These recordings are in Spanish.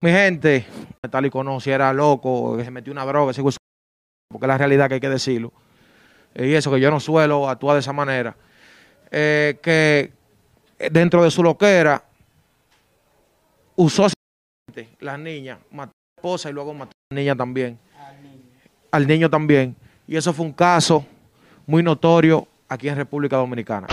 Mi gente, tal y conoce, era loco, que se metió una droga, porque es la realidad que hay que decirlo. Y eso, que yo no suelo actuar de esa manera. Eh, que dentro de su loquera usó las niñas, mató a la esposa y luego mató a la niña también. Al niño también. Y eso fue un caso muy notorio aquí en República Dominicana.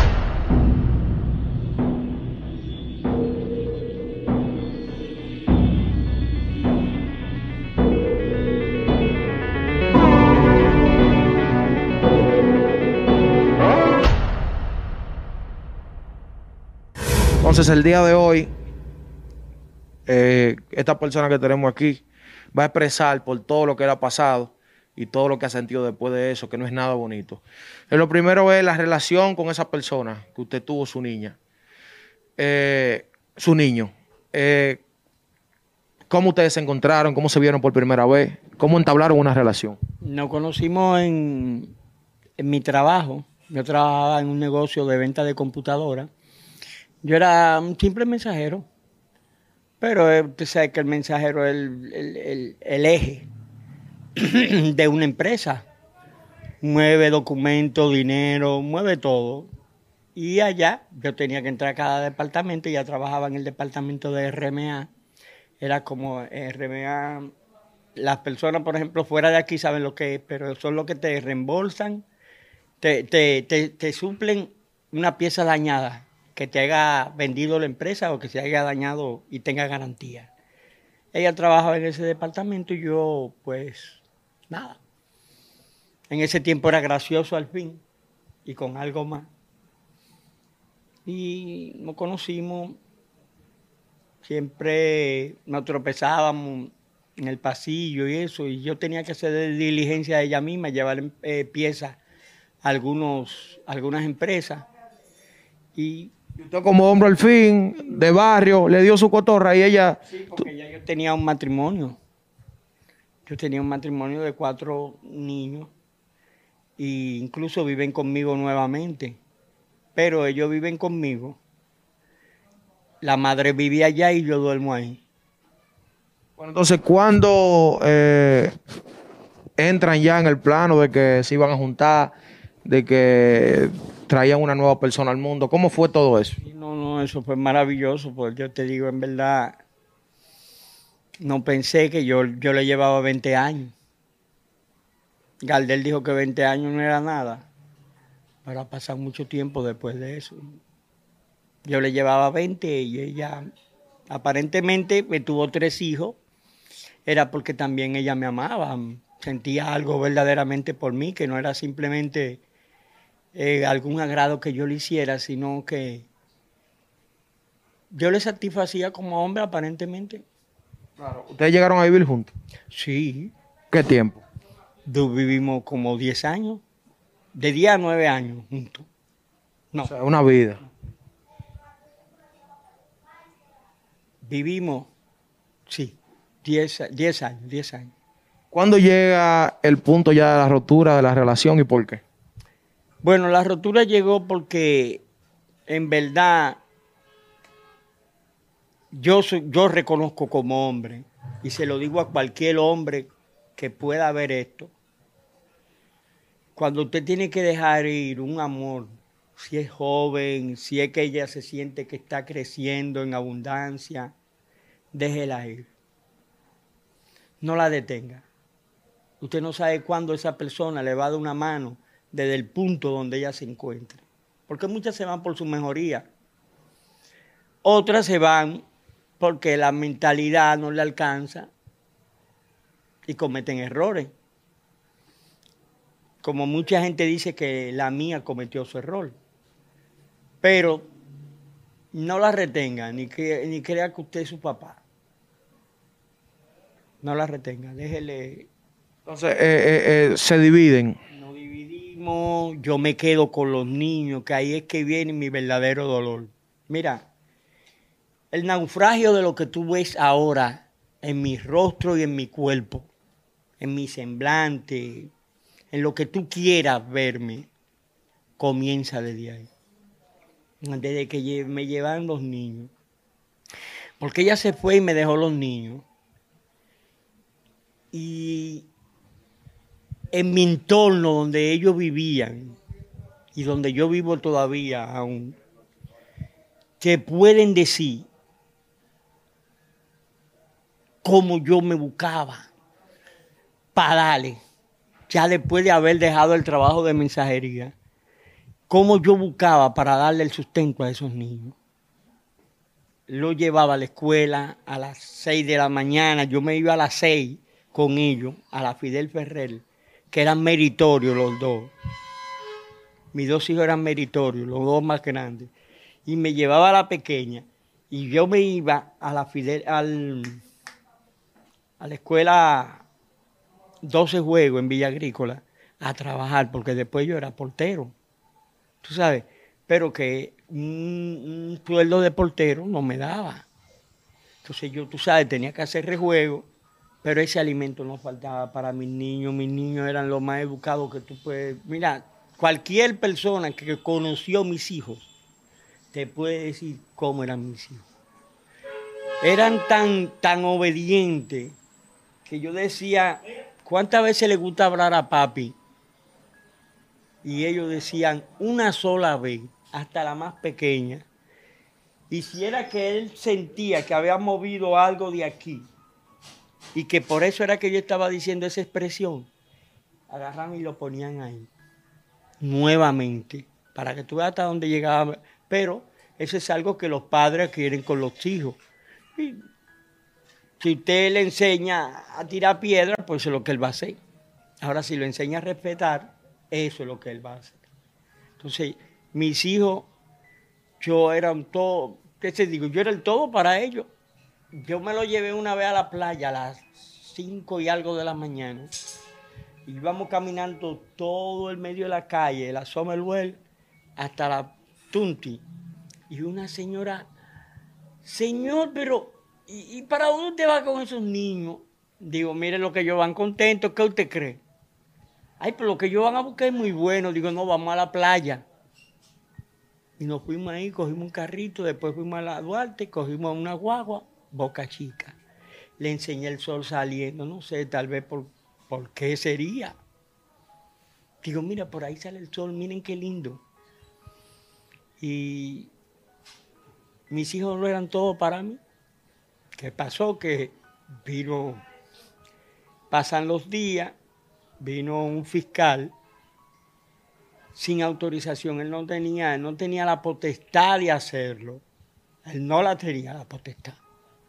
Entonces, el día de hoy, eh, esta persona que tenemos aquí va a expresar por todo lo que le ha pasado y todo lo que ha sentido después de eso, que no es nada bonito. Eh, lo primero es la relación con esa persona que usted tuvo, su niña, eh, su niño. ¿Cómo ustedes se encontraron? ¿Cómo se vieron por primera vez? ¿Cómo entablaron una relación? Nos conocimos en, en mi trabajo. Yo trabajaba en un negocio de venta de computadora yo era un simple mensajero, pero eh, usted sabe que el mensajero es el, eje de una empresa. Mueve documentos, dinero, mueve todo. Y allá yo tenía que entrar a cada departamento, ya trabajaba en el departamento de RMA. Era como RMA, las personas, por ejemplo, fuera de aquí saben lo que es, pero son los que te reembolsan, te, te, te suplen una pieza dañada que te haya vendido la empresa o que se haya dañado y tenga garantía. Ella trabajaba en ese departamento y yo, pues, nada. En ese tiempo era gracioso al fin y con algo más. Y nos conocimos, siempre nos tropezábamos en el pasillo y eso, y yo tenía que hacer diligencia de ella misma, llevar eh, piezas a algunos, algunas empresas. Y usted como hombre al fin, de barrio, le dio su cotorra y ella... Sí, porque ya yo tenía un matrimonio. Yo tenía un matrimonio de cuatro niños e incluso viven conmigo nuevamente. Pero ellos viven conmigo. La madre vivía allá y yo duermo ahí. Bueno, entonces, ¿cuándo eh, entran ya en el plano de que se iban a juntar, de que traían una nueva persona al mundo. ¿Cómo fue todo eso? No, no, eso fue maravilloso, porque yo te digo, en verdad, no pensé que yo, yo le llevaba 20 años. Galdel dijo que 20 años no era nada, pero ha pasado mucho tiempo después de eso. Yo le llevaba 20 y ella aparentemente me tuvo tres hijos, era porque también ella me amaba, sentía algo verdaderamente por mí, que no era simplemente eh, algún agrado que yo le hiciera, sino que yo le satisfacía como hombre aparentemente. Claro. ¿Ustedes llegaron a vivir juntos? Sí. ¿Qué tiempo? Vivimos como 10 años, de 10 a 9 años juntos. No. O sea, una vida. Vivimos, sí, 10, 10 años, 10 años. ¿Cuándo llega el punto ya de la rotura de la relación y por qué? Bueno, la rotura llegó porque en verdad yo, yo reconozco como hombre, y se lo digo a cualquier hombre que pueda ver esto, cuando usted tiene que dejar ir un amor, si es joven, si es que ella se siente que está creciendo en abundancia, déjela ir. No la detenga. Usted no sabe cuándo esa persona le va a dar una mano desde el punto donde ella se encuentre. Porque muchas se van por su mejoría. Otras se van porque la mentalidad no le alcanza y cometen errores. Como mucha gente dice que la mía cometió su error. Pero no la retenga, ni, que, ni crea que usted es su papá. No la retenga, déjele. Entonces, eh, eh, eh, se dividen yo me quedo con los niños, que ahí es que viene mi verdadero dolor. Mira, el naufragio de lo que tú ves ahora en mi rostro y en mi cuerpo, en mi semblante, en lo que tú quieras verme, comienza desde ahí. Desde que me llevan los niños. Porque ella se fue y me dejó los niños. y en mi entorno donde ellos vivían y donde yo vivo todavía aún, te pueden decir cómo yo me buscaba para darle, ya después de haber dejado el trabajo de mensajería, cómo yo buscaba para darle el sustento a esos niños. Lo llevaba a la escuela a las 6 de la mañana, yo me iba a las 6 con ellos, a la Fidel Ferrer, que eran meritorios los dos. Mis dos hijos eran meritorios, los dos más grandes. Y me llevaba a la pequeña y yo me iba a la Fidel, al, a la escuela 12 Juegos en Villa Agrícola a trabajar, porque después yo era portero tú sabes, pero que un, sueldo de portero no me daba. Entonces yo, tú sabes, tenía que hacer rejuego, pero ese alimento no faltaba para mis niños. Mis niños eran los más educados que tú puedes. Mira, cualquier persona que conoció a mis hijos te puede decir cómo eran mis hijos. Eran tan, tan obedientes que yo decía, ¿cuántas veces le gusta hablar a papi? y ellos decían una sola vez, hasta la más pequeña, y si era que él sentía que había movido algo de aquí, y que por eso era que yo estaba diciendo esa expresión, agarran y lo ponían ahí, nuevamente, para que tú veas hasta dónde llegaba. Pero eso es algo que los padres quieren con los hijos. Y si usted le enseña a tirar piedras, pues es lo que él va a hacer. Ahora, si lo enseña a respetar, eso es lo que él va a hacer. Entonces, mis hijos, yo era un todo, ¿qué te digo? Yo era el todo para ellos. Yo me lo llevé una vez a la playa a las 5 y algo de la mañana. Y íbamos caminando todo el medio de la calle, la Somerwell, hasta la Tunti. Y una señora, señor, pero ¿y, para dónde va con esos niños? Digo, mire lo que ellos van contentos, ¿qué usted cree? Ay, pero lo que ellos van a buscar es muy bueno. Digo, no, vamos a la playa. Y nos fuimos ahí, cogimos un carrito, después fuimos a la Duarte, cogimos una guagua, Boca Chica. Le enseñé el sol saliendo, no sé, tal vez por, por qué sería. Digo, mira, por ahí sale el sol, miren qué lindo. Y mis hijos no eran todo para mí. ¿Qué pasó? Que vino, pasan los días vino un fiscal sin autorización, él no tenía, no tenía la potestad de hacerlo. Él no la tenía la potestad.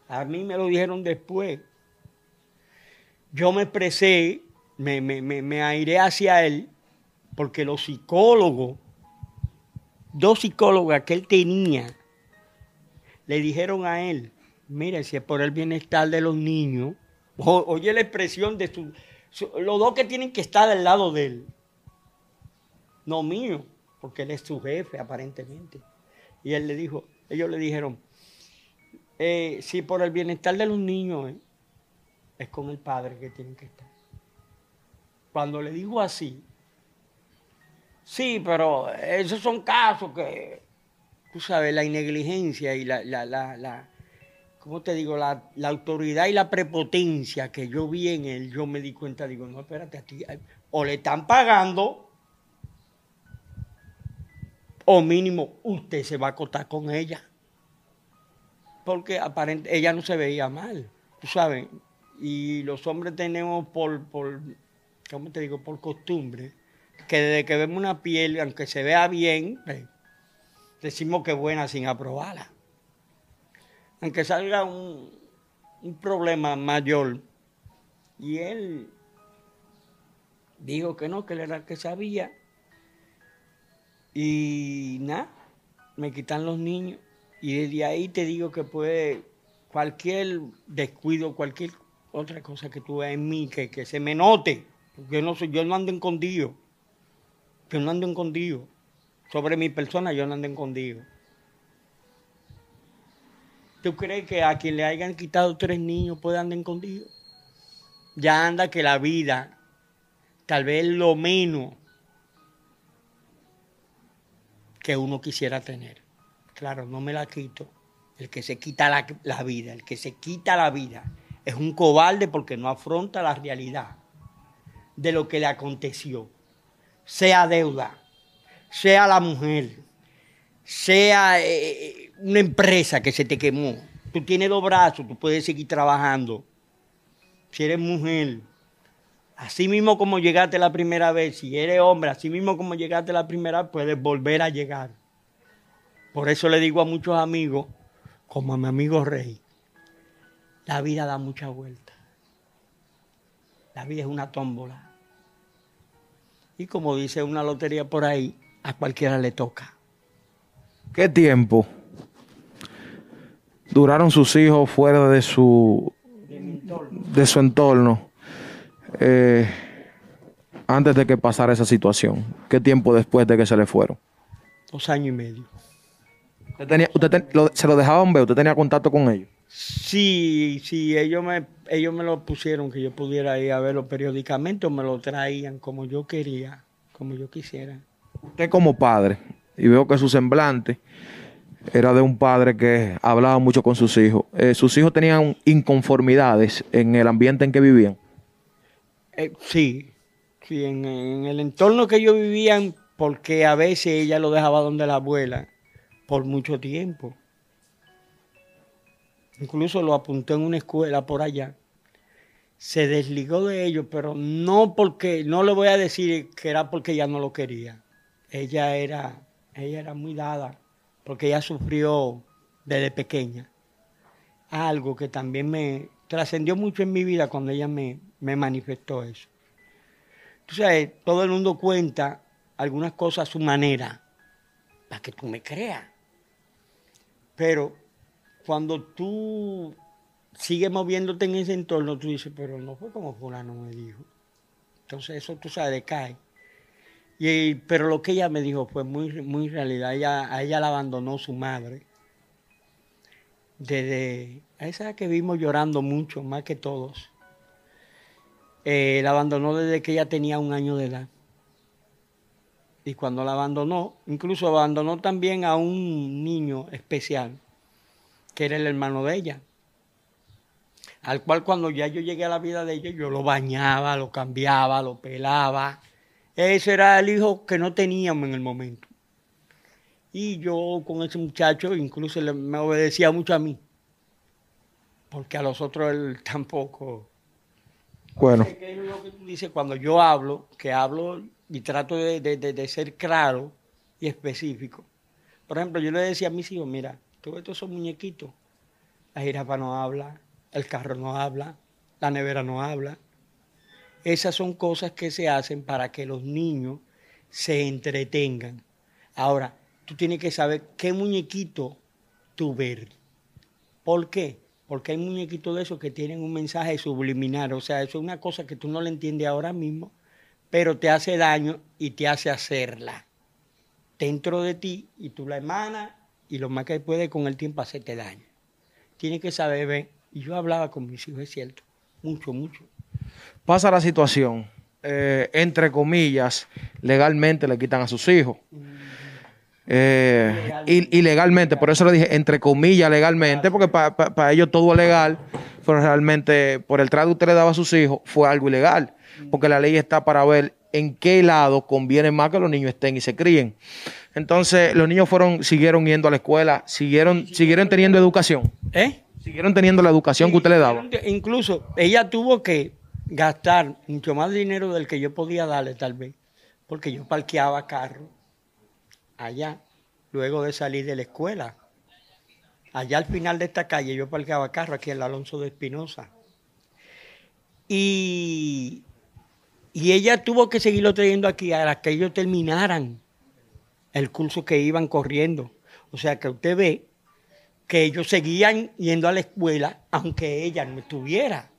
A mí me lo dijeron después. Yo me expresé, me, me, me, airé hacia él, porque los psicólogos, dos psicólogos que él tenía, le dijeron a él, mire, si es por el bienestar de los niños, oye la expresión de su, los dos que tienen que estar del lado de él. No mío, porque él es su jefe aparentemente. Y él le dijo, ellos le dijeron, eh, si por el bienestar de los niños eh, es con el padre que tienen que estar. Cuando le dijo así, sí, pero esos son casos que, tú sabes, la negligencia y la, la, la ¿cómo te digo? La, autoridad y la prepotencia que yo vi en él, yo me di cuenta, digo, no, espérate, aquí, o le están pagando, o mínimo usted se va a acotar con ella. Porque aparentemente ella no se veía mal, tú sabes. Y los hombres tenemos por, por, ¿cómo te digo? Por costumbre, que desde que vemos una piel, aunque se vea bien, pues, decimos que es buena sin aprobarla aunque salga un, problema mayor. Y él dijo que no, que él era el que sabía. Y nada, me quitan los niños. Y desde ahí te digo que puede cualquier descuido, cualquier otra cosa que tú veas en mí, que, se me note. Yo no, soy, yo no ando escondido. Yo no ando escondido. Sobre mi persona yo no ando escondido. ¿Tú crees que a quien le hayan quitado tres niños puede andar escondido? Ya anda que la vida, tal vez lo menos que uno quisiera tener. Claro, no me la quito. El que se quita la, vida, el que se quita la vida, es un cobarde porque no afronta la realidad de lo que le aconteció. Sea deuda, sea la mujer, sea eh, una empresa que se te quemó. Tú tienes dos brazos, tú puedes seguir trabajando. Si eres mujer, así mismo como llegaste la primera vez, si eres hombre, así mismo como llegaste la primera vez, puedes volver a llegar. Por eso le digo a muchos amigos, como a mi amigo Rey, la vida da mucha vuelta. La vida es una tómbola. Y como dice una lotería por ahí, a cualquiera le toca. ¿Qué tiempo duraron sus hijos fuera de su, de su entorno eh, antes de que pasara esa situación? ¿Qué tiempo después de que se le fueron? Dos años y medio. ¿Usted, tenía, usted ten- lo- se lo dejaban ver? ¿Usted tenía contacto con ellos? Sí, sí, ellos me, ellos me lo pusieron que yo pudiera ir a verlo periódicamente o me lo traían como yo quería, como yo quisiera. Usted como padre, y veo que su semblante era de un padre que hablaba mucho con sus hijos. Eh, ¿Sus hijos tenían inconformidades en el ambiente en que vivían? Eh, sí, sí, en, en el entorno que ellos vivían, porque a veces ella lo dejaba donde la abuela por mucho tiempo. Incluso lo apuntó en una escuela por allá. Se desligó de ellos, pero no porque, no le voy a decir que era porque ella no lo quería. Ella era, ella era muy dada, porque ella sufrió desde pequeña. Algo que también me trascendió mucho en mi vida cuando ella me, me manifestó eso. Sabes, todo el mundo cuenta algunas cosas a su manera, para que tú me creas. Pero cuando tú sigues moviéndote en ese entorno, tú dices, pero no fue como fulano me dijo. Entonces eso tú sabes, decae. Y, pero lo que ella me dijo fue muy, muy realidad. Ella, a ella la abandonó su madre. Desde a esa que vimos llorando mucho, más que todos. Eh, la abandonó desde que ella tenía un año de edad. Y cuando la abandonó, incluso abandonó también a un niño especial, que era el hermano de ella. Al cual cuando ya yo llegué a la vida de ella, yo lo bañaba, lo cambiaba, lo pelaba. Ese era el hijo que no teníamos en el momento. Y yo con ese muchacho incluso le- me obedecía mucho a mí. Porque a los otros él tampoco. Bueno, ¿Qué es lo que tú dices cuando yo hablo? Que hablo y trato de, de- de- ser claro y específico. Por ejemplo, yo le decía a mis hijos, mira, todos estos son muñequitos. La jirafa no habla, el carro no habla, la nevera no habla. Esas son cosas que se hacen para que los niños se entretengan. Ahora, tú tienes que saber qué muñequito tú ver. ¿Por qué? Porque hay muñequitos de esos que tienen un mensaje subliminal. O sea, eso es una cosa que tú no le entiendes ahora mismo, pero te hace daño y te hace hacerla dentro de ti y tú la emanas y lo más que puede con el tiempo hacerte daño. Tienes que saber ver. Y yo hablaba con mis hijos, es cierto, mucho, mucho. pasa la situación, eh, entre comillas, legalmente le quitan a sus hijos. Eh, y, ilegalmente, por eso le dije entre comillas legalmente, porque para ellos todo es legal, pero realmente por el trato que usted le daba a sus hijos fue algo ilegal, porque la ley está para ver en qué lado conviene más que los niños estén y se críen. Entonces, los niños fueron, siguieron yendo a la escuela, siguieron, siguieron teniendo educación, ¿Eh? siguieron teniendo la educación que usted le daba. Incluso ella tuvo que gastar mucho más dinero del que yo podía darle tal vez, porque yo parqueaba carro allá, luego de salir de la escuela. Allá al final de esta calle yo parqueaba carro aquí en el Alonso de Espinosa. Y, y ella tuvo que seguirlo trayendo aquí hasta que ellos terminaran el curso que iban corriendo. O sea que usted ve que ellos seguían yendo a la escuela aunque ella no estuviera.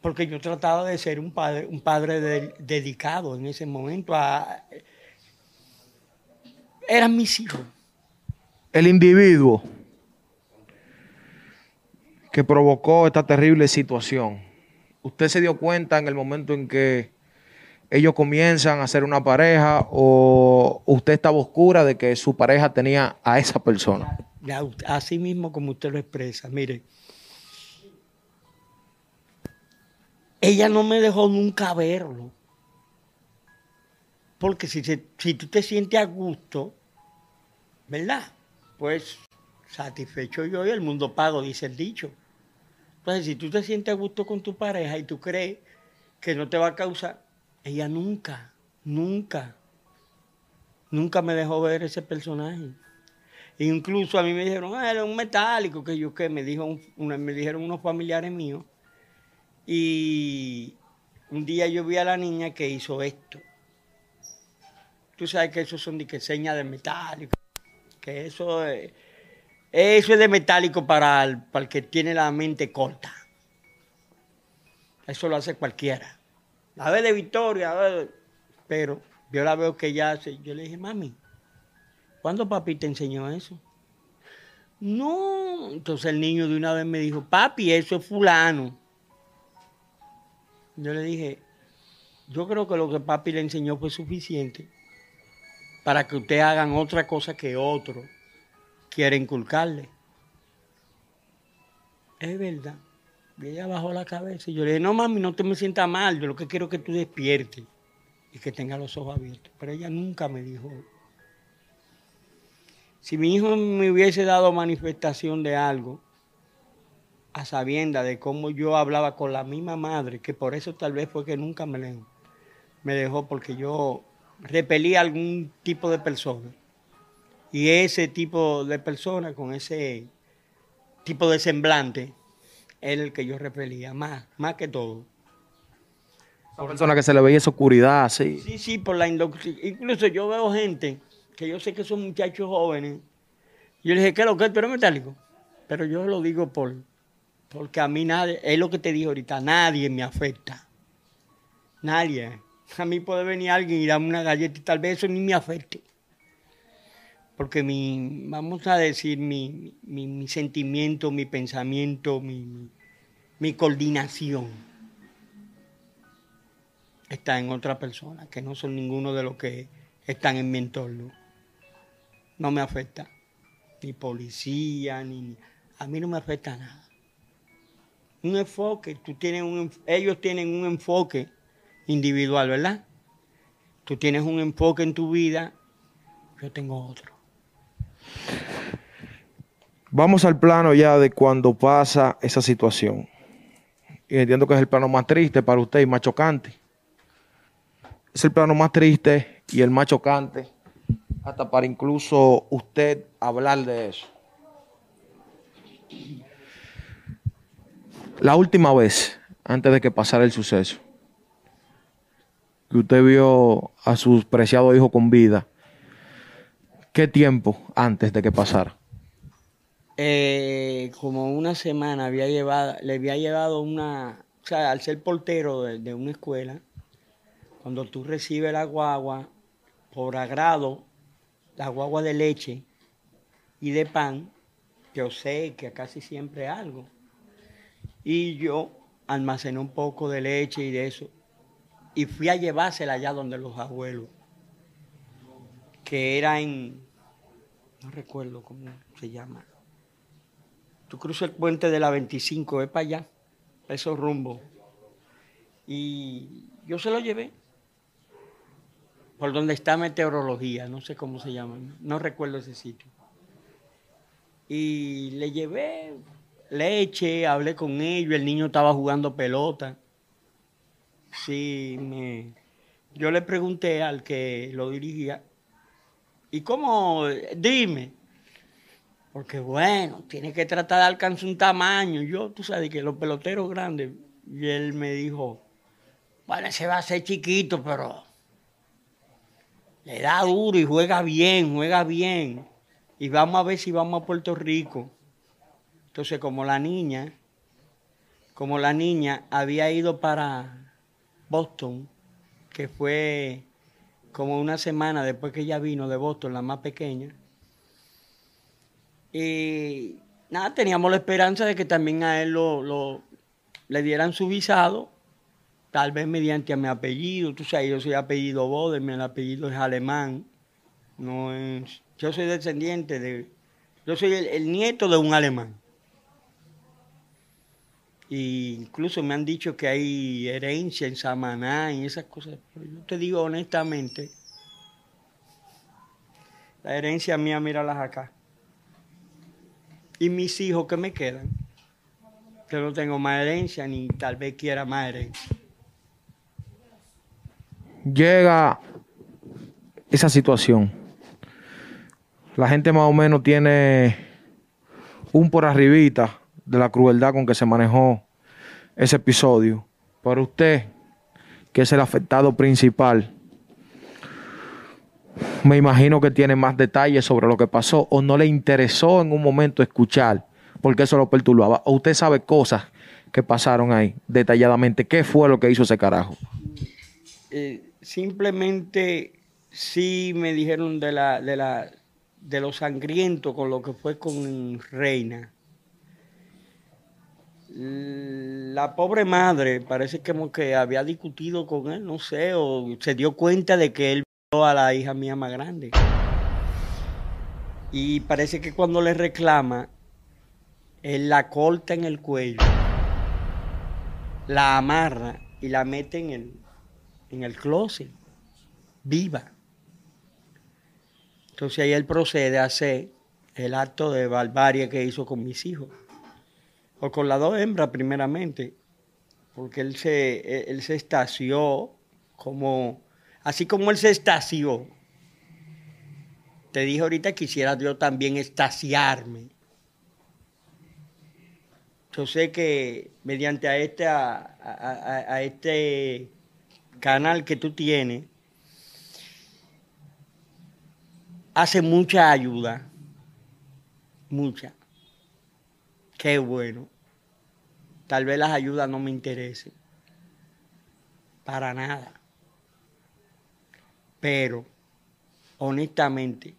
Porque yo trataba de ser un padre, un padre de- dedicado en ese momento. A, eran mis hijos. el individuo que provocó esta terrible situación, ¿usted se dio cuenta en el momento en que ellos comienzan a ser una pareja o usted estaba oscura de que su pareja tenía a esa persona? Así mismo como usted lo expresa. Mire, ella no me dejó nunca verlo. Porque si, si tú te sientes a gusto, ¿verdad? Pues satisfecho yo y el mundo pago, dice el dicho. Entonces, si tú te sientes a gusto con tu pareja y tú crees que no te va a causar, ella nunca, nunca, nunca me dejó ver ese personaje. Incluso a mí me dijeron, ah, era un metálico, que yo qué, me, dijo me dijeron unos familiares míos. Y un día yo vi a la niña que hizo esto. Tú sabes que eso son señas de metálico, que eso es, eso es de metálico para el, para el que tiene la mente corta. Eso lo hace cualquiera. A ver de Victoria, pero yo la veo que ella hace. Yo le dije, mami, ¿Cuándo papi te enseñó eso? No, entonces el niño de una vez me dijo, papi, eso es fulano. Yo le dije, yo creo que lo que papi le enseñó fue suficiente para que ustedes hagan otra cosa que otro quiere inculcarle. Es verdad. Y ella bajó la cabeza y yo le dije, no mami, no te me sientas mal, yo lo que quiero es que tú despiertes y que tengas los ojos abiertos. Pero ella nunca me dijo si mi hijo me hubiese dado manifestación de algo, a sabienda de cómo yo hablaba con la misma madre, que por eso tal vez fue que nunca me dejó, me dejó porque yo repelía algún tipo de persona. Y ese tipo de persona con ese tipo de semblante era el que yo repelía, más, más que todo. Una persona que se le veía esa oscuridad, sí. Sí, sí, por la Incluso yo veo gente que yo sé que son muchachos jóvenes. Yo le dije, ¿qué es lo que es? ¿Tú eres metálico? Pero yo lo digo por, porque a mí nadie, es lo que te dije ahorita, nadie me afecta. Nadie. A mí puede venir alguien y darme una galleta y tal vez eso ni me afecte. Porque mi, vamos a decir, mi, mi, sentimiento, mi pensamiento, mi, mi coordinación está en otra persona, que no son ninguno de los que están en mi entorno no me afecta. Ni policía, ni... A mí no me afecta nada. Un enfoque, tú tienes un, ellos tienen un enfoque individual, ¿verdad? Tú tienes un enfoque en tu vida, yo tengo otro. Vamos al plano ya de cuando pasa esa situación. Y entiendo que es el plano más triste para usted y más chocante. Es el plano más triste y el más chocante hasta para incluso usted hablar de eso. La última vez, antes de que pasara el suceso, que usted vio a su preciado hijo con vida, ¿qué tiempo antes de que pasara? Eh, como una semana había llevado, le había llevado una, o sea, al ser portero de, una escuela, cuando tú recibes la guagua, por agrado, la guagua de leche y de pan, que casi siempre algo. Y yo almacené un poco de leche y de eso. Y fui a llevársela allá donde los abuelos, que era en, no recuerdo cómo se llama. Tú cruzas el puente de la 25, es para allá, esos rumbos. Y yo se lo llevé por donde está meteorología, no sé cómo se llama, no recuerdo ese sitio. Y le llevé leche, hablé con ellos, el niño estaba jugando pelota. Sí, me... yo le pregunté al que lo dirigía, ¿y cómo? Dime. Porque bueno, tiene que tratar de alcanzar un tamaño. Yo, tú sabes que los peloteros grandes, y él me dijo, bueno, ese va a ser chiquito, pero le da duro y juega bien, juega bien. Y vamos a ver si vamos a Puerto Rico. Entonces, como la niña, como la niña había ido para Boston, que fue como una semana después que ella vino de Boston, la más pequeña. Y nada, teníamos la esperanza de que también a él lo, le dieran su visado tal vez mediante mi apellido, tú sabes, yo soy apellido Bode, mi apellido es alemán, no es, yo soy descendiente de, yo soy el, nieto de un alemán. Y incluso me han dicho que hay herencia en Samaná y esas cosas. Pero yo te digo honestamente, la herencia mía, míralas acá. Y mis hijos que me quedan, que no tengo más herencia ni tal vez quiera más herencia. Llega esa situación. La gente más o menos tiene un por arribita de la crueldad con que se manejó ese episodio. Pero usted, que es el afectado principal, me imagino que tiene más detalles sobre lo que pasó o no le interesó en un momento escuchar porque eso lo perturbaba. O usted sabe cosas que pasaron ahí detalladamente. ¿Qué fue lo que hizo ese carajo? Eh, simplemente sí me dijeron de la, de la de lo sangriento con lo que fue con Reina. La pobre madre parece como que había discutido con él, no sé, o se dio cuenta de que él a la hija mía más grande. Y parece que cuando le reclama, él la corta en el cuello, la amarra y la mete en el, en el closet, viva. Entonces ahí él procede a hacer el acto de barbarie que hizo con mis hijos. O con las dos hembras primeramente. Porque él se, él se estació como, así como él se estació. Te dije ahorita quisiera yo también estaciarme. Yo sé que mediante a este, a este canal que tú tienes, hace mucha ayuda, mucha. Qué bueno. Tal vez las ayudas no me interesen, para nada. Pero, honestamente,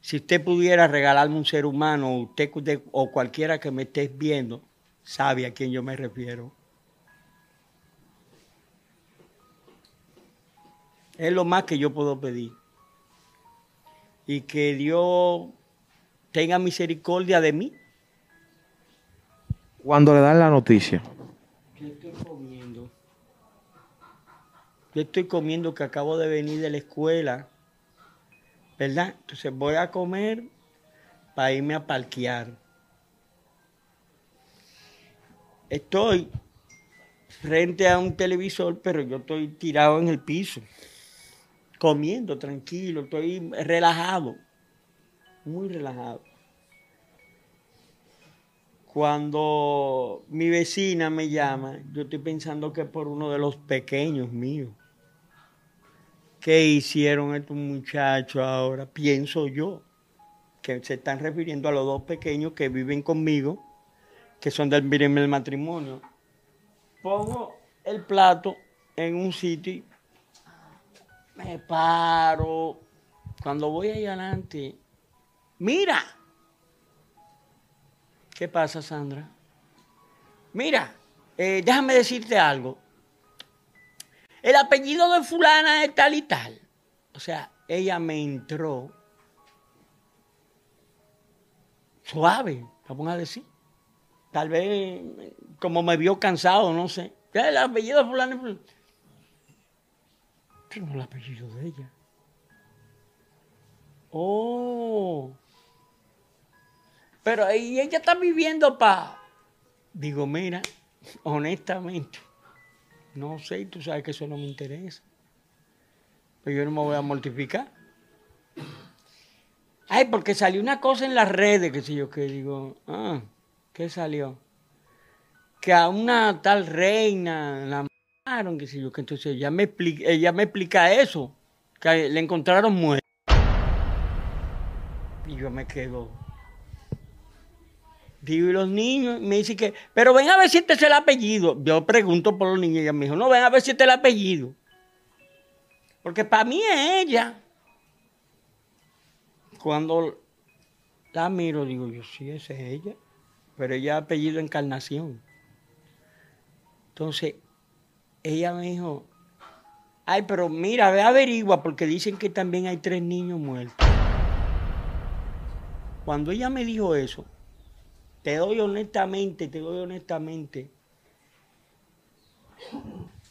si usted pudiera regalarme un ser humano, usted, o cualquiera que me esté viendo, sabe a quién yo me refiero. Es lo más que yo puedo pedir y que Dios tenga misericordia de mí. Cuando le dan la noticia. Yo estoy. Yo estoy comiendo que acabo de venir de la escuela. ¿Verdad? Entonces voy a comer para irme a parquear. Estoy frente a un televisor, pero yo estoy tirado en el piso comiendo tranquilo, estoy relajado, muy relajado. Cuando mi vecina me llama, yo estoy pensando que es por uno de los pequeños míos. ¿Qué hicieron estos muchachos ahora? Pienso yo que se están refiriendo a los dos pequeños que viven conmigo, que son del primer matrimonio. Pongo el plato en un sitio me paro. Cuando voy ahí adelante, mira. ¿Qué pasa, Sandra? Mira, eh, déjame decirte algo. El apellido de fulana es tal y tal. O sea, ella me entró suave, vamos a decir. Tal vez como me vio cansado, no sé. El apellido de fulana es fulana no el apellido de ella. Oh. Pero ahí ella está viviendo para. Digo, mira, honestamente, no sé, tú sabes que eso no me interesa. Pero yo no me voy a mortificar. Ay, porque salió una cosa en las redes, que sé yo, que digo, ah, ¿qué salió? Que a una tal reina la que yo, que entonces ella me, explica, ella me explica eso, que le encontraron muerto. Y yo me quedo. Digo, y los niños, me dice que, pero ven a ver si este es el apellido. Yo pregunto por los niños y ella me dijo, no, ven a ver si este es el apellido. Porque para mí es ella. Cuando la miro, digo yo, sí, esa es ella. Pero ella apellido Encarnación. Entonces, ella me dijo, ay, pero mira, ve averigua, porque dicen que también hay tres niños muertos. Cuando ella me dijo eso, te doy honestamente, te doy honestamente,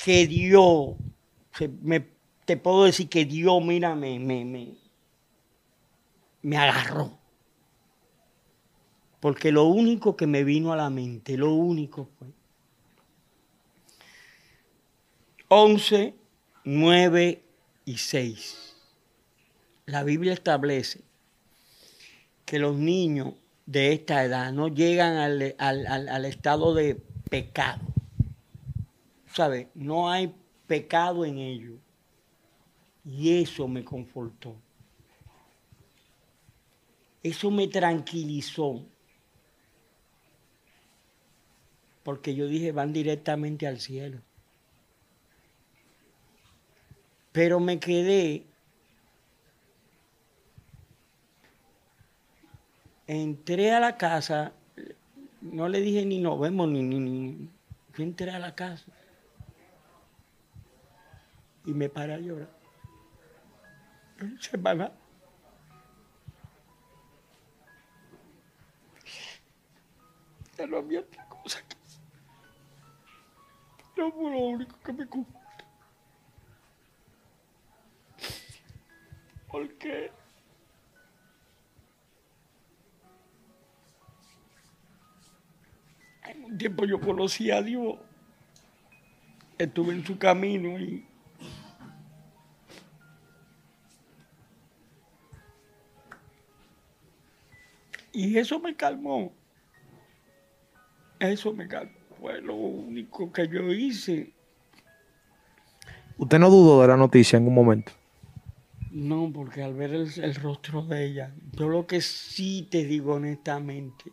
que Dios, me, te puedo decir que Dios, mira, me, me, me, agarró. Porque lo único que me vino a la mente, lo único fue 11, 9 y 6. La Biblia establece que los niños de esta edad no llegan al, al estado de pecado. ¿Sabe? No hay pecado en ellos. Y eso me confortó. Eso me tranquilizó. Porque yo dije, van directamente al cielo. Pero me quedé entré a la casa, no le dije ni nos vemos, ni, ni, ni. Yo entré a la casa y me paré a llorar. No se va Ya no había otra cosa que hacer. Lo único que me conforta. Porque en un tiempo yo conocí a Dios. Estuve en su camino y Y eso me calmó. Eso me calmó. Fue lo único que yo hice. ¿Usted no dudó de la noticia en un momento? No, porque al ver el, el, rostro de ella, yo lo que sí te digo honestamente,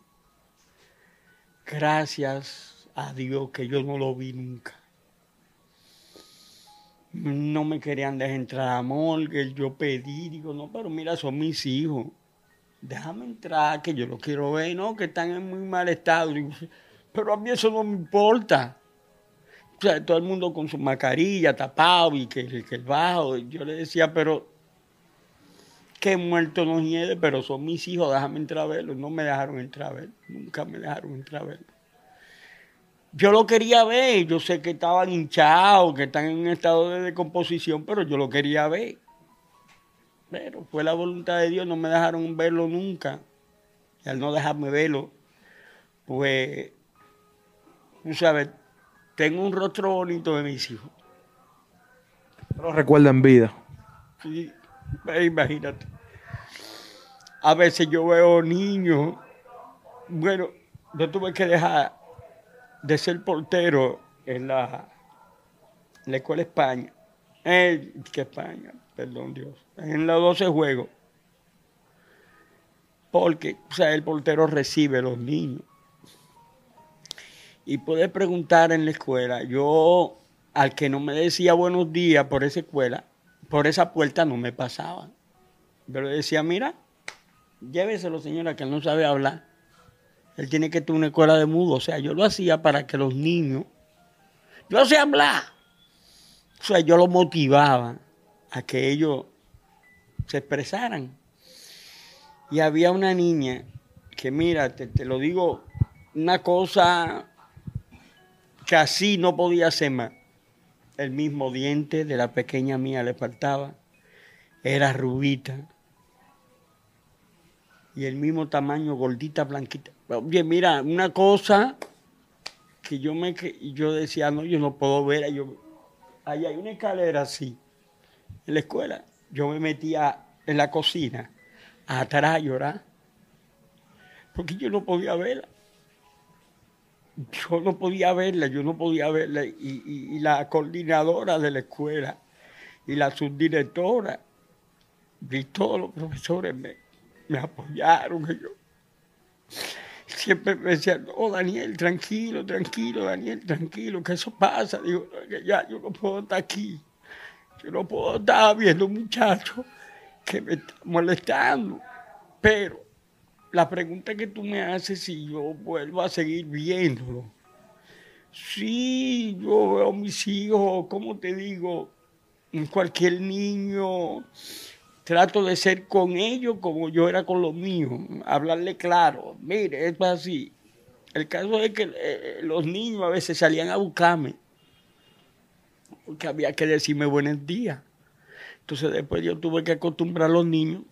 gracias a Dios que yo no lo vi nunca. No me querían dejar entrar a morgue, yo pedí, digo, no, pero mira, son mis hijos déjame entrar, que yo lo quiero ver, no, que están en muy mal estado. pero a mí eso no me importa. O sea, todo el mundo con su mascarilla tapado y que, que el bajo. Yo le decía, pero que muerto no hiede, pero son mis hijos, déjame entrar a verlos. No me dejaron entrar a verlos, nunca me dejaron entrar a verlos. Yo lo quería ver, yo sé que estaban hinchados, que están en un estado de decomposición, pero yo lo quería ver. Pero fue la voluntad de Dios, no me dejaron verlo nunca. Y al no dejarme verlo, pues, tú sabes, tengo un rostro bonito de mis hijos. Lo recuerda en vida. Sí, imagínate. A veces yo veo niños, bueno, yo tuve que dejar de ser portero en la, escuela España. Eh, España, perdón Dios, en los 12 juegos. Porque, o sea, el portero recibe a los niños. Y puede preguntar en la escuela, yo al que no me decía buenos días por esa escuela, por esa puerta no me pasaba. Yo le decía, mira, lléveselo señora, que él no sabe hablar. Él tiene que tener una escuela de mudo. O sea, yo lo hacía para que los niños, yo sé hablar. O sea, yo lo motivaba a que ellos se expresaran. Y había una niña que, mira, te, lo digo, una cosa que así no podía ser más. El mismo diente de la pequeña mía le faltaba. Era rubita. Y el mismo tamaño, gordita, blanquita. Oye, mira, una cosa que yo me yo decía, no, yo no puedo ver. Yo, ahí hay una escalera así, en la escuela yo me metía en la cocina atrás a llorar, porque yo no podía verla. Yo no podía verla, yo no podía verla. Y, la coordinadora de la escuela y la subdirectora y todos los profesores me, apoyaron. yo siempre me decían, no, Daniel, tranquilo, tranquilo, Daniel, tranquilo, que eso pasa. Digo, que ya yo no puedo estar aquí. Yo no puedo estar viendo muchachos que me están molestando. Pero la pregunta que tú me haces si yo vuelvo a seguir viéndolo. Sí, yo veo a mis hijos, como te digo, cualquier niño, trato de ser con ellos como yo era con los míos, hablarle claro, mire, es así. El caso es que eh, los niños a veces salían a buscarme porque había que decirme buenos días. Entonces después yo tuve que acostumbrar a los niños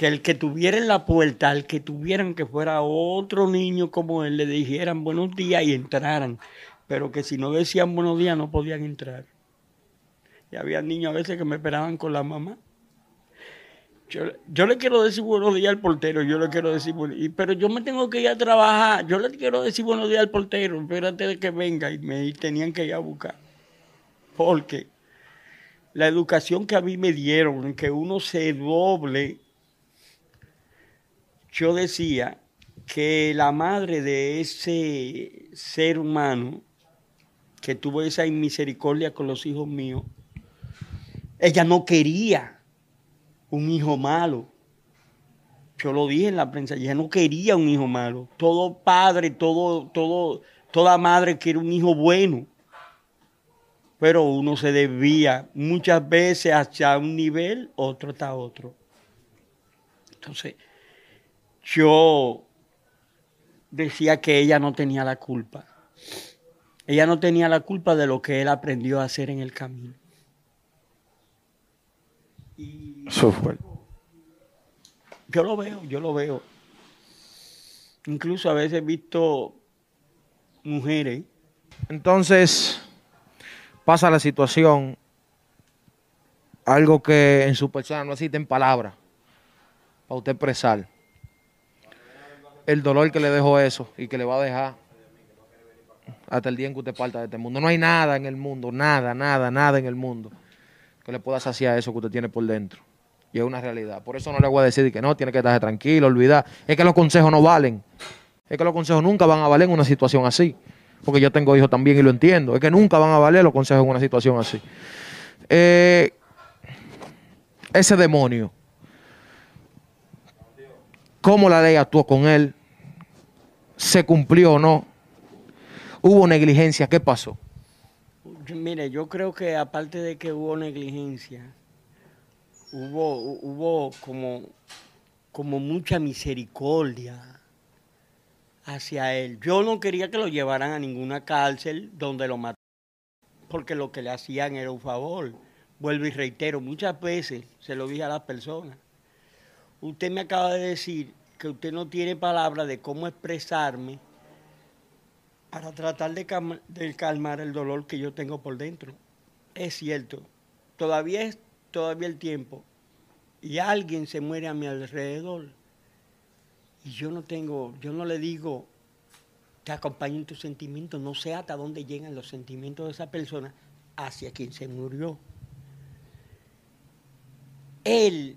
que el que tuviera en la puerta, el que tuvieran que fuera otro niño como él, le dijeran buenos días y entraran. Pero que si no decían buenos días no podían entrar. Y había niños a veces que me esperaban con la mamá. Yo, le quiero decir buenos días al portero, yo le quiero decir buenos días, pero yo me tengo que ir a trabajar, yo le quiero decir buenos días al portero, espérate de que venga y me tenían que ir a buscar. Porque la educación que a mí me dieron, que uno se doble, yo decía que la madre de ese ser humano que tuvo esa misericordia con los hijos míos, ella no quería un hijo malo. Yo lo dije en la prensa, ella no quería un hijo malo. Todo padre, todo, todo, toda madre quiere un hijo bueno. Pero uno se desvía muchas veces hacia un nivel, otro hasta otro. Entonces, yo decía que ella no tenía la culpa. Ella no tenía la culpa de lo que él aprendió a hacer en el camino. Yo lo veo, yo lo veo. Incluso a veces he visto mujeres. Entonces, pasa la situación, algo que en su persona no existe en palabras, para usted expresar. El dolor que le dejó eso y que le va a dejar hasta el día en que usted parta de este mundo. No hay nada en el mundo, nada, nada, nada en el mundo que le pueda saciar eso que usted tiene por dentro. Y es una realidad. Por eso no le voy a decir que no, tiene que estar tranquilo, olvidar. Es que los consejos no valen. Es que los consejos nunca van a valer en una situación así. Porque yo tengo hijos también y lo entiendo. Es que nunca van a valer los consejos en una situación así. Eh, ese demonio, ¿cómo la ley actuó con él? ¿Se cumplió o no? ¿Hubo negligencia? ¿Qué pasó? Mire, yo creo que aparte de que hubo negligencia, hubo, hubo como, como mucha misericordia hacia él. Yo no quería que lo llevaran a ninguna cárcel donde lo mataran, porque lo que le hacían era un favor. Vuelvo y reitero, muchas veces se lo dije a las personas. Usted me acaba de decir que usted no tiene palabra de cómo expresarme para tratar de, calmar el dolor que yo tengo por dentro. Es cierto, todavía es todavía el tiempo y alguien se muere a mi alrededor y yo no tengo, yo no le digo, te acompaño en tus sentimientos, no sé hasta dónde llegan los sentimientos de esa persona hacia quien se murió. Él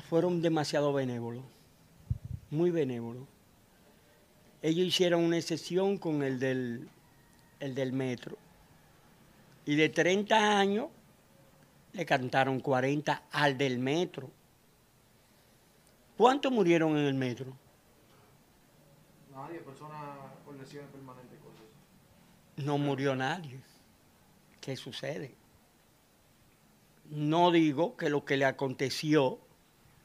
fueron demasiado benévolos, muy benévolos ellos hicieron una excepción con el del, el del metro. Y de 30 años le cantaron 40 al del metro. ¿Cuántos murieron en el metro? Nadie, personas con lesiones permanentes. No murió nadie. ¿Qué sucede? No digo que lo que le aconteció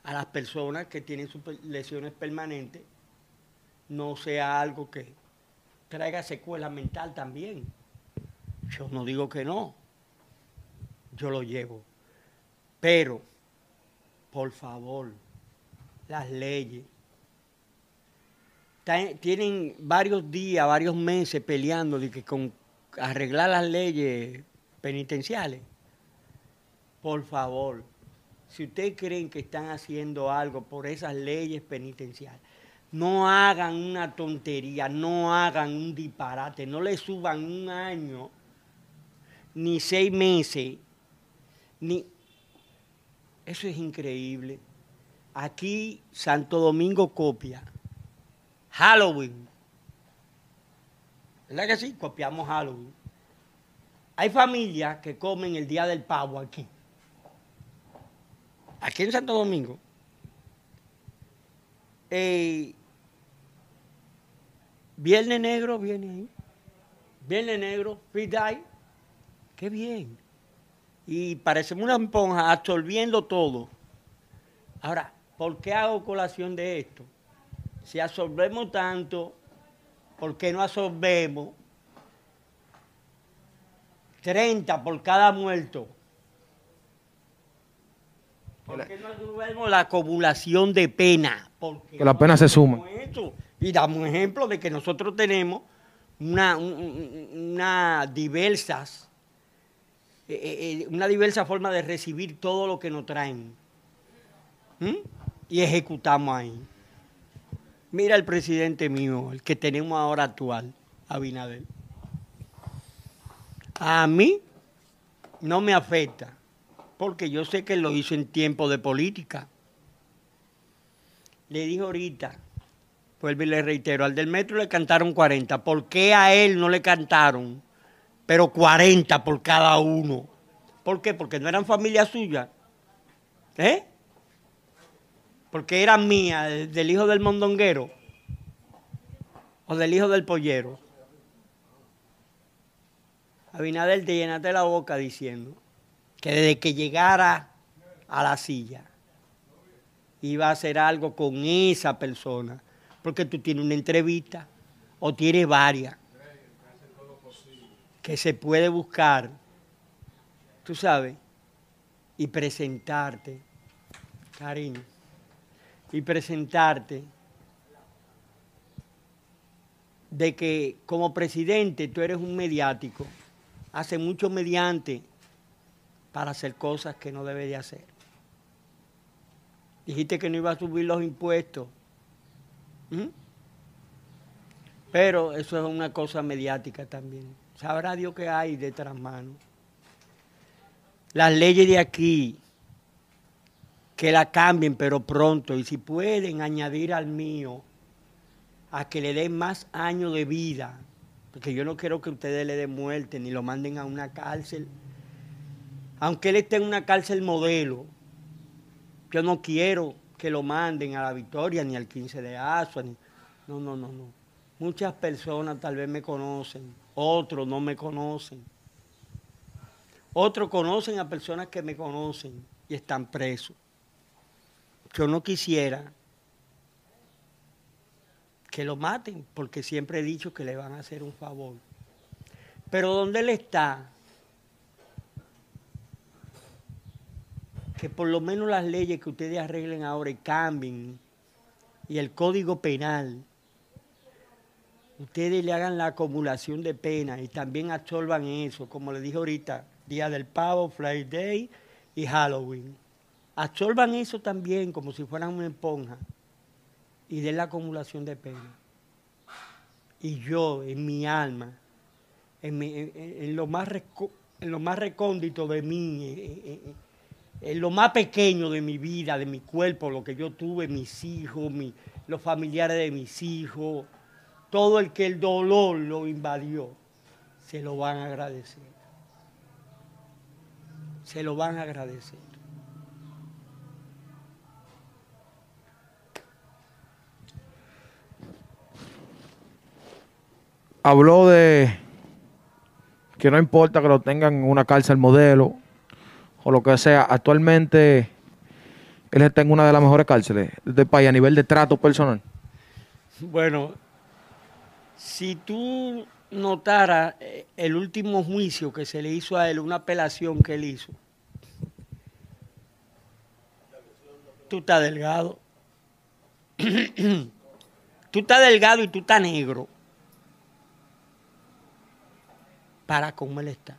a las personas que tienen sus lesiones permanentes no sea algo que traiga secuela mental también. Yo no digo que no, yo lo llevo. Pero, por favor, las leyes tienen varios días, varios meses peleando de que con arreglar las leyes penitenciales. Por favor, si ustedes creen que están haciendo algo por esas leyes penitenciales, no hagan una tontería, no hagan un disparate, no le suban un año, ni seis meses, ni... Eso es increíble. Aquí Santo Domingo copia. Halloween. ¿Verdad que sí? Copiamos Halloween. Hay familias que comen el día del pavo aquí. Aquí en Santo Domingo. Eh, Viernes Negro viene ahí. Viernes Negro, Free Die. Qué bien. Y parecemos una esponja absorbiendo todo. Ahora, ¿por qué hago colación de esto? Si absorbemos tanto, ¿por qué no absorbemos 30 por cada muerto? ¿Por qué no la acumulación de pena? Porque Que la pena se suma. Y damos un ejemplo de que nosotros tenemos una, un- un- una diversas, eh, eh, eh, una diversa forma de recibir todo lo que nos traen. ¿Mm? Y ejecutamos ahí. Mira el presidente mío, el que tenemos ahora actual, Abinader. A mí no me afecta, porque yo sé que lo hizo en tiempo de política. Le dijo ahorita, vuelvo y le reitero, al del metro le cantaron 40. ¿Por qué a él no le cantaron? Pero 40 por cada uno. ¿Por qué? Porque no eran familia suya. ¿Eh? Porque eran mías, del- del hijo del mondonguero. O del hijo del pollero. Abinader, te llenaste la boca diciendo que desde que llegara a la silla iba a hacer algo con esa persona, porque tú tienes una entrevista o tienes varias que se puede buscar, tú sabes, y presentarte, cariño, y presentarte de que como presidente tú eres un mediático, hace mucho mediante para hacer cosas que no debe de hacer. Dijiste que no iba a subir los impuestos. ¿Mm? Pero eso es una cosa mediática también. Sabrá Dios que hay detrás mano. Las leyes de aquí, que la cambien, pero pronto. Y si pueden añadir al mío, a que le den más años de vida. Porque yo no quiero que ustedes le den muerte ni lo manden a una cárcel. Aunque él esté en una cárcel modelo, yo no quiero que lo manden a la Victoria ni al 15 de Asua. Ni... No, no, no, no. Muchas personas tal vez me conocen, otros no me conocen. Otros conocen a personas que me conocen y están presos. Yo no quisiera que lo maten, porque siempre he dicho que le van a hacer un favor. Pero donde él está, que por lo menos las leyes que ustedes arreglen ahora y cambien, y el código penal, ustedes le hagan la acumulación de penas y también absorban eso, como le dije ahorita, Día del Pavo, Friday y Halloween. Absorban eso también como si fueran una esponja y den la acumulación de pena. Y yo, en mi alma, en, lo, más en lo más recóndito de mí, en, en- en lo más pequeño de mi vida, de mi cuerpo, lo que yo tuve, mis hijos, mi- los familiares de mis hijos, todo el que el dolor lo invadió, se lo van a agradecer. Se lo van a agradecer. Habló de que no importa que lo tengan en una cárcel modelo o lo que sea. Actualmente él está en una de las mejores cárceles del país a nivel de trato personal. Bueno, si tú notaras eh, el último juicio que se le hizo a él, una apelación que él hizo, tú estás delgado. tú estás delgado y tú estás negro. Para cómo él está.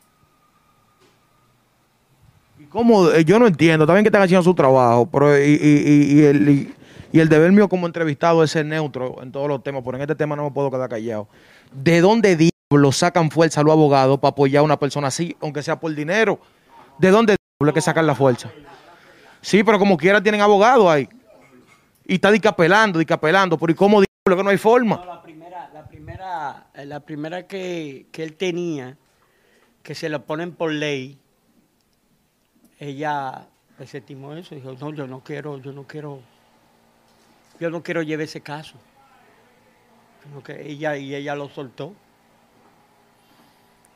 ¿Y cómo? Eh, Yo no entiendo. Está bien que están haciendo su trabajo, pero y, y- y- el, y- y el deber mío como entrevistado es ser neutro en todos los temas, pero en este tema no me puedo quedar callado. ¿De dónde diablos sacan fuerza los abogados para apoyar a una persona así, aunque sea por dinero? ¿De dónde diablos que sacan la fuerza? Sí, pero como quiera tienen abogados ahí. Y está dicapelando, dicapelando, pero ¿y cómo diablos que no hay forma? La primera, la primera, eh, la primera que, que él tenía, que se lo ponen por ley, ella desestimó eso, dijo, no, yo no quiero, yo no quiero, yo no quiero llevar ese caso. Yo no que- ella, y ella lo soltó.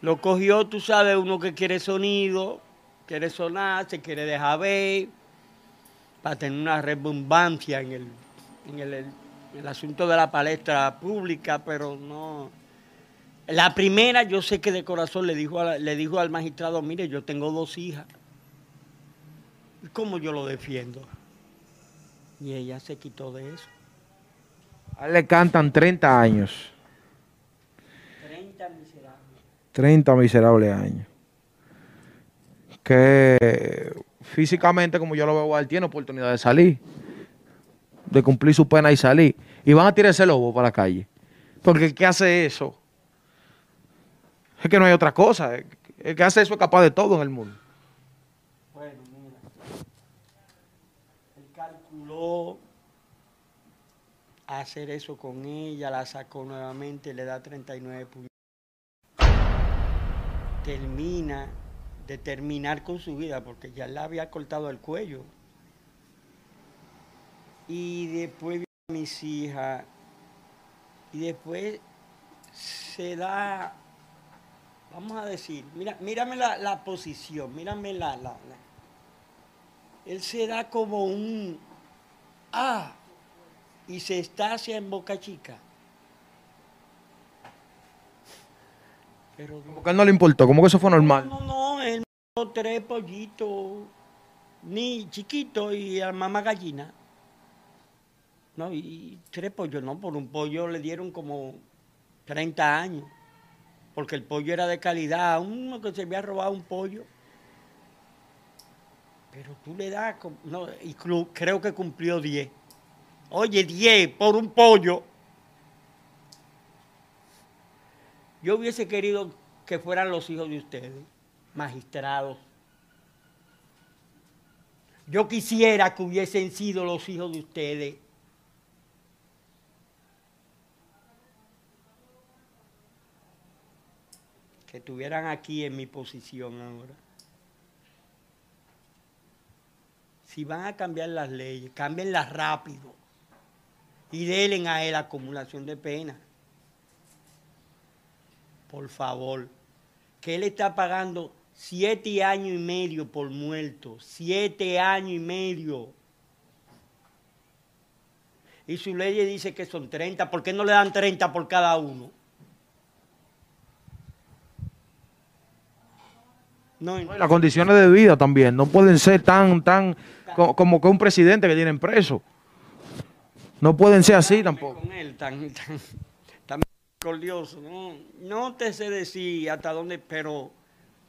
Lo cogió, tú sabes, uno que quiere sonido, quiere sonar, se quiere dejar ver, para tener una redundancia en el, en el, el asunto de la palestra pública, pero no. La primera, yo sé que de corazón le dijo, a- le dijo al magistrado, mire, yo tengo dos hijas. ¿Y ¿Cómo yo lo defiendo? Y ella se quitó de eso. A él le cantan 30 años. 30 miserables. 30 miserables años. Que físicamente, como yo lo veo, él tiene oportunidad de salir, de cumplir su pena y salir. Y van a tirar ese lobo para la calle. Porque el que hace eso, es que no hay otra cosa. El que hace eso es capaz de todo en el mundo. Bueno, mira. Él hacer eso con ella, la sacó nuevamente, le da 39 puños. Termina de terminar con su vida porque ya le había cortado el cuello. Y después mis hijas. Y después se da vamos a decir, mira, mírame la, la posición, mírame la, la, la- Él se da como un ah y se está hacia en Boca Chica. Pero él no le importó, como que eso fue normal. no, no, él mató tres pollitos, ni chiquitos y a mamá gallina. No, y tres pollos, no, por un pollo le dieron como 30 años, porque el pollo era de calidad, uno que se había robado un pollo. Pero tú le das, no, y creo que cumplió 10. Oye, 10 por un pollo. Yo hubiese querido que fueran los hijos de ustedes, magistrados. Yo quisiera que hubiesen sido los hijos de ustedes. Que estuvieran aquí en mi posición ahora. Si van a cambiar las leyes, cámbienlas rápido. Y denle a él acumulación de pena por favor, que él está pagando siete años y medio por muerto, siete años y medio. Y su ley dice que son 30, ¿por qué no le dan 30 por cada uno? No, Y Las condiciones de vida también no pueden ser tan, tan, co- como que un presidente que tienen preso. No pueden ser así tampoco. con él tan, tan, tan. No, no te sé decir hasta dónde, pero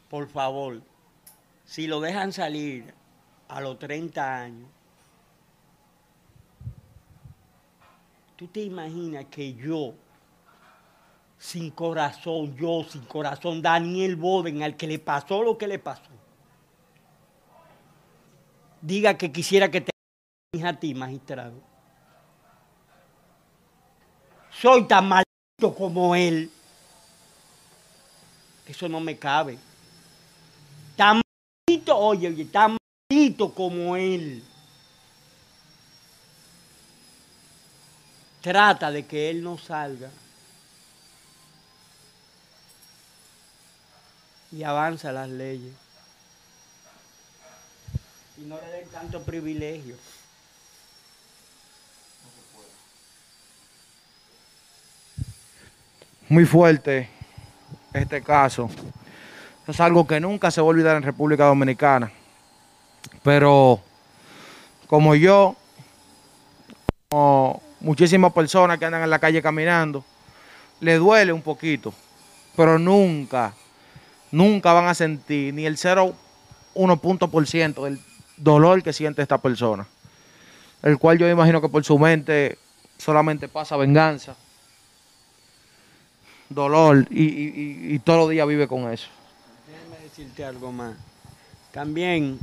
por favor, si lo dejan salir a los 30 años, tú te imaginas que yo, sin corazón, yo sin corazón, Daniel Boden, al que le pasó lo que le pasó, diga que quisiera que te a ti, magistrado soy tan maldito como él. Eso no me cabe. Tan maldito, oye, oye, tan maldito como él. Trata de que él no salga. Y avanza las leyes. Y no le den tanto privilegio. Muy fuerte este caso. Es algo que nunca se va a olvidar en República Dominicana. Pero como yo, como muchísimas personas que andan en la calle caminando, le duele un poquito, pero nunca, nunca van a sentir ni el 0,1 punto por ciento del dolor que siente esta persona. El cual yo imagino que por su mente solamente pasa venganza, dolor y, y- y- todos los días vive con eso. Déjame decirte algo más. También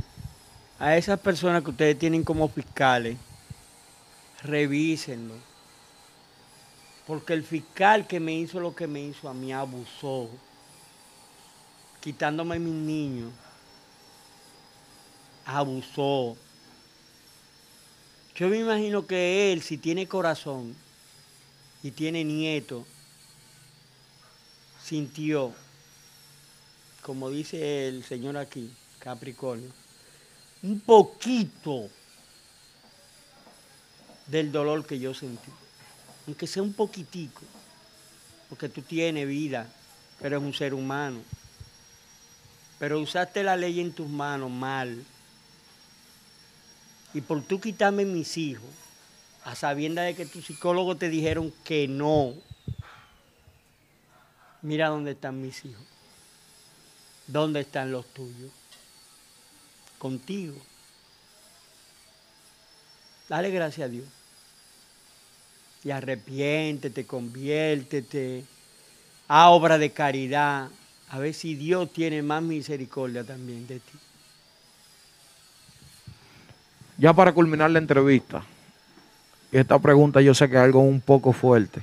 a esas personas que ustedes tienen como fiscales, revísenlo. Porque el fiscal que me hizo lo que me hizo a mí abusó, quitándome mis niños, abusó. Yo me imagino que él, si tiene corazón y tiene nieto, sintió como dice el señor aquí, Capricornio, un poquito del dolor que yo sentí. aunque sea un poquitico, porque tú tienes vida, pero es un ser humano. Pero usaste la ley en tus manos mal. Y por tú quitarme mis hijos, a sabiendas de que tus psicólogos te dijeron que no, mira dónde están mis hijos. ¿Dónde están los tuyos? Contigo. Dale gracias a Dios. Y arrepiéntete, conviértete a obra de caridad. A ver si Dios tiene más misericordia también de ti. Ya para culminar la entrevista, esta pregunta yo sé que es algo un poco fuerte.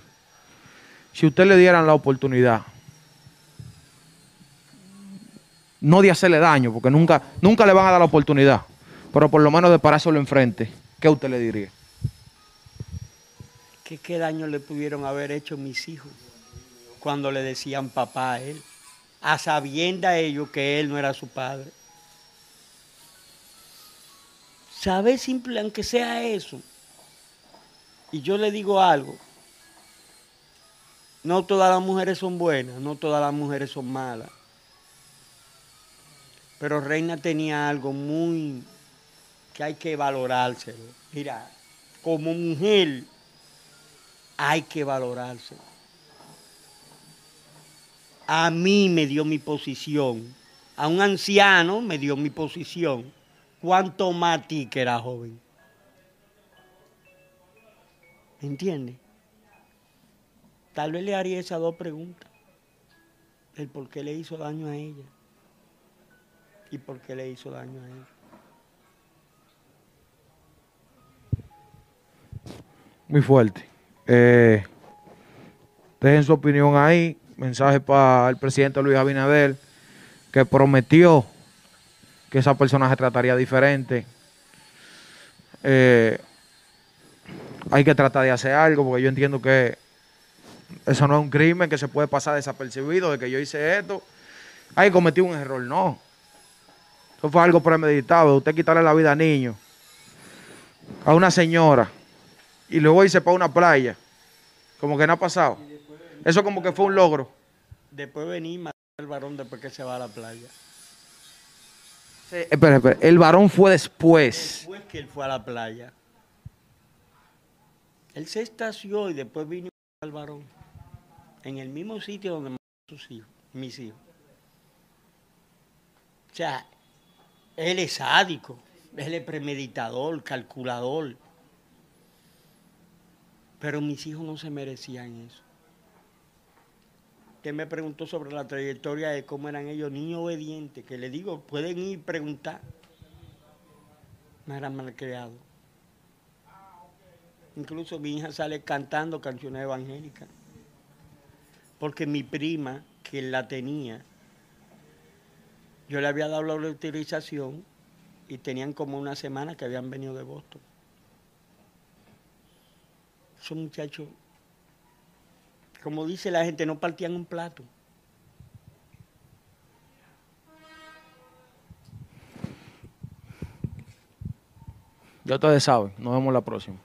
Si usted le dieran la oportunidad, no de hacerle daño, porque nunca, nunca le van a dar la oportunidad, pero por lo menos de parárselo enfrente, ¿qué usted le diría? ¿Qué, ¿Qué daño le pudieron haber hecho mis hijos cuando le decían papá a él? A sabienda ellos que él no era su padre. Saber simple, aunque sea eso. Y yo le digo algo. No todas las mujeres son buenas, no todas las mujeres son malas. Pero Reina tenía algo muy que hay que valorárselo. Mira, como mujer hay que valorárselo. A mí me dio mi posición, a un anciano me dio mi posición. ¿Cuánto más a ti que era joven? ¿Me entiendes? Tal vez le haría esas dos preguntas. El por qué le hizo daño a ella y por qué le hizo daño a él. Muy fuerte. Eh, dejen su opinión ahí. Mensaje para el presidente Luis Abinader, que prometió que esa persona se trataría diferente. Eh, hay que tratar de hacer algo, porque yo entiendo que eso no es un crimen que se puede pasar desapercibido, de que yo hice esto. Ay, cometí un error. No. Eso fue algo premeditado. Usted quitarle la vida a niños, a una señora, y luego irse para una playa. Como que no ha pasado. Eso como que fue un logro. Después venir matar al varón después que se va a la playa. Espera. El varón fue después. Después que él fue a la playa. Él se estació y después vino al varón. En el mismo sitio donde sus hijos, mis hijos. O sea, él es sádico, él es premeditador, calculador. Pero mis hijos no se merecían eso. Usted me preguntó sobre la trayectoria de cómo eran ellos, niños obedientes, que le digo, pueden ir y preguntar. No eran malcriados. Incluso mi hija sale cantando canciones evangélicas. Porque mi prima, que la tenía, yo le había dado la autorización y tenían como una semana que habían venido de Boston. Esos muchachos, como dice la gente, no partían un plato. Ya ustedes saben. Nos vemos la próxima.